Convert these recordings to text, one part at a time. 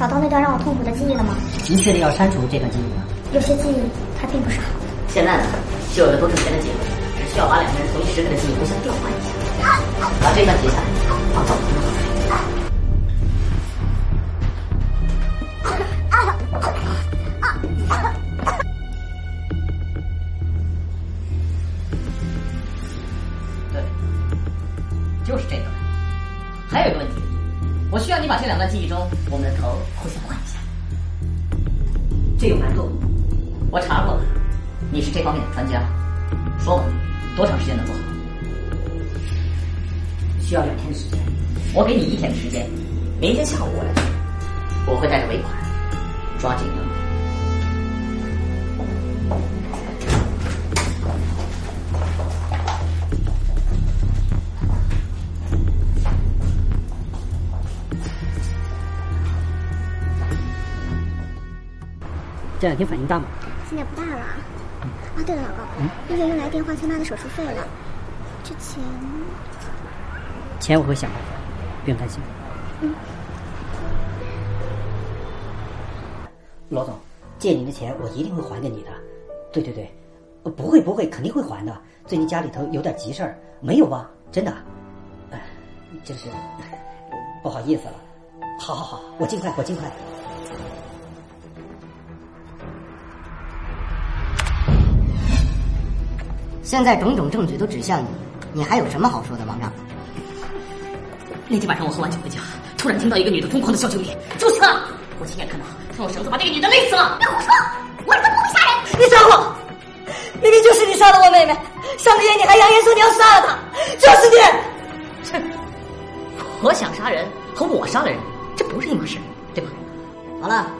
找到那段让我痛苦的记忆了吗？你确定要删除这段记忆吗？有些记忆它并不是好的。现在呢，就有了多挣钱的机会，只需要把两个人同一时刻的记忆互相调换一下，把这段截下来，放到我的脑海。对，就是这个。还有一个问题，我需要你把这两段记忆中我们的头互相换一下。这有难度。我查过了，你是这方面的专家。说吧，多长时间能做好？需要两天的时间。我给你一天的时间，明天下午我来做，我会带着尾款，抓紧了。这两天反应大吗？现在不大了。啊，对了，老公，医院又来电话催妈的手术费了，这钱……钱我会想办法，不用担心。嗯。罗总，借您的钱我一定会还给你的。对对对，不会不会，肯定会还的。最近家里头有点急事儿，没有吧？真的？哎，真是 不好意思了。好好好，我尽快，我尽快。现在种种证据都指向你，你还有什么好说的，王让？那天晚上我喝完酒回家，突然听到一个女的疯狂的叫救命，就是她！我亲眼看到她用绳子把那个女的勒死了。你胡说，我儿子不会杀人。你撒谎！明明就是你杀了我妹妹，上个月你还扬言说你要杀了她，就是你！切！我想杀人和我杀了人，这不是一码事，对吧？好了，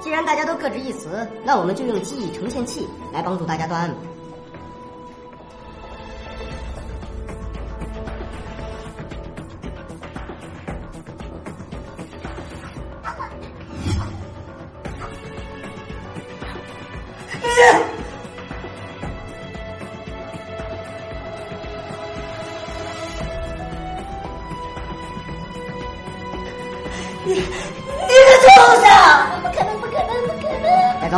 既然大家都各执一词，那我们就用记忆呈现器来帮助大家断案吧。你你个畜生！不可能，不可能，不可能！带走，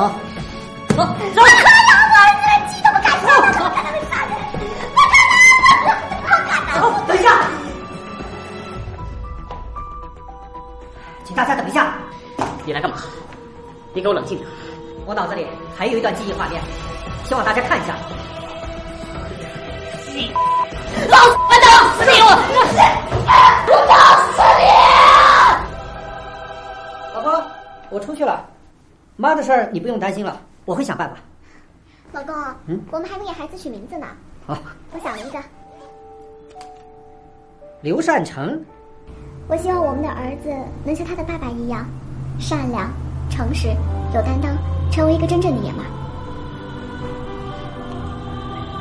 走。走！不可能，我人机都不敢上，怎么可能会杀人？不可能，不可能！走，等一下，请大家等一下。你来干嘛？你给我冷静点！我脑子里还有一段记忆画面，希望大家看一下。老子打死你！我我妈的事儿你不用担心了，我会想办法。老公，嗯，我们还没给孩子取名字呢。好，我想了一个，刘善成，我希望我们的儿子能像他的爸爸一样，善良、诚实、有担当，成为一个真正的爷们儿。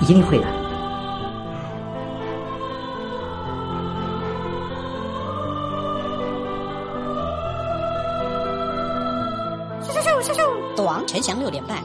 一定会的。赌王陈翔六点半，